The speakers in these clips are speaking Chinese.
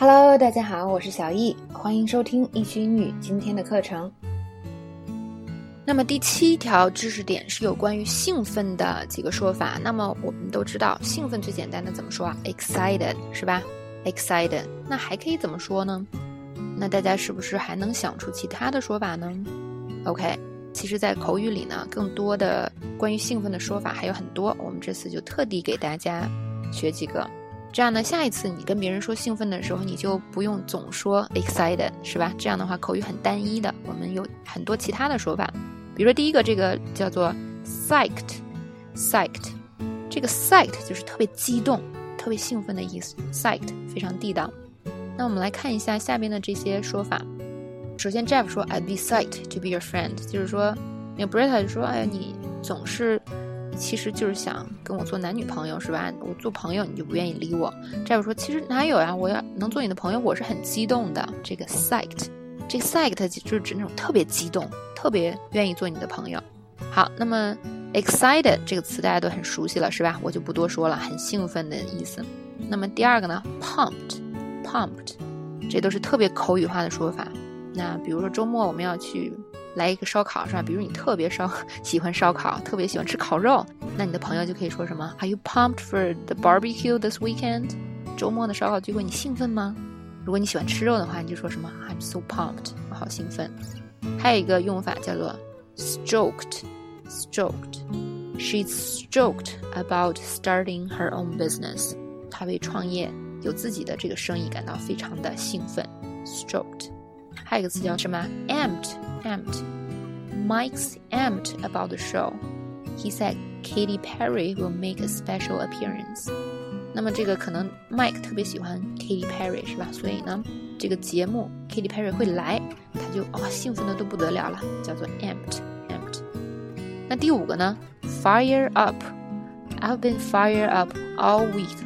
Hello，大家好，我是小易，欢迎收听易学英语今天的课程。那么第七条知识点是有关于兴奋的几个说法。那么我们都知道，兴奋最简单的怎么说啊？excited 是吧？excited，那还可以怎么说呢？那大家是不是还能想出其他的说法呢？OK，其实，在口语里呢，更多的关于兴奋的说法还有很多。我们这次就特地给大家学几个。这样呢，下一次你跟别人说兴奋的时候，你就不用总说 excited，是吧？这样的话口语很单一的。我们有很多其他的说法，比如说第一个这个叫做 psyched，psyched，这个 psyched 就是特别激动、特别兴奋的意思，psyched 非常地道。那我们来看一下下边的这些说法。首先 Jeff 说 I'd be psyched to be your friend，就是说那 Britta 就说哎你总是。其实就是想跟我做男女朋友是吧？我做朋友你就不愿意理我。这样说其实哪有呀？我要能做你的朋友，我是很激动的。这个 psyched，这个 psyched 就是指那种特别激动、特别愿意做你的朋友。好，那么 excited 这个词大家都很熟悉了是吧？我就不多说了，很兴奋的意思。那么第二个呢，pumped，pumped，这都是特别口语化的说法。那比如说周末我们要去。来一个烧烤是吧？比如你特别烧喜欢烧烤，特别喜欢吃烤肉，那你的朋友就可以说什么？Are you pumped for the barbecue this weekend？周末的烧烤聚会，你兴奋吗？如果你喜欢吃肉的话，你就说什么？I'm so pumped，我好兴奋。还有一个用法叫做 stoked，stoked。She's stoked about starting her own business。她为创业有自己的这个生意感到非常的兴奋，stoked。还有一个词叫什么？amped。amped. Mike's amped about the show. He said Katy Perry will make a special appearance. 那么这个可能 Mike 特别喜欢 Katy Perry 是吧？所以呢，这个节目 Katy Perry 会来，他就哇、哦、兴奋的都不得了了，叫做 amped amped。那第五个呢，fire up。I've been fired up all week.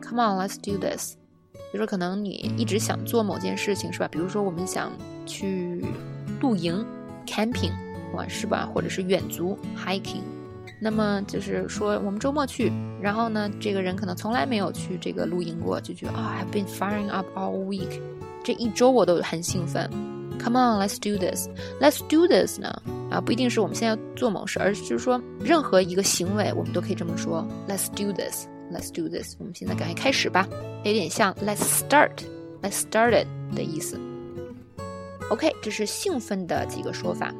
Come on, let's do this. 比如说，可能你一直想做某件事情，是吧？比如说，我们想去露营，camping，哇，是吧？或者是远足，hiking。那么就是说，我们周末去，然后呢，这个人可能从来没有去这个露营过，就觉得啊，I've been firing up all week，这一周我都很兴奋。Come on，let's do this。Let's do this 呢？啊，不一定是我们现在要做某事，而是就是说，任何一个行为我们都可以这么说。Let's do this this，Let's do this。我们现在赶快开始吧，有点像 Let's start，Let's started 的意思。OK，这是兴奋的几个说法。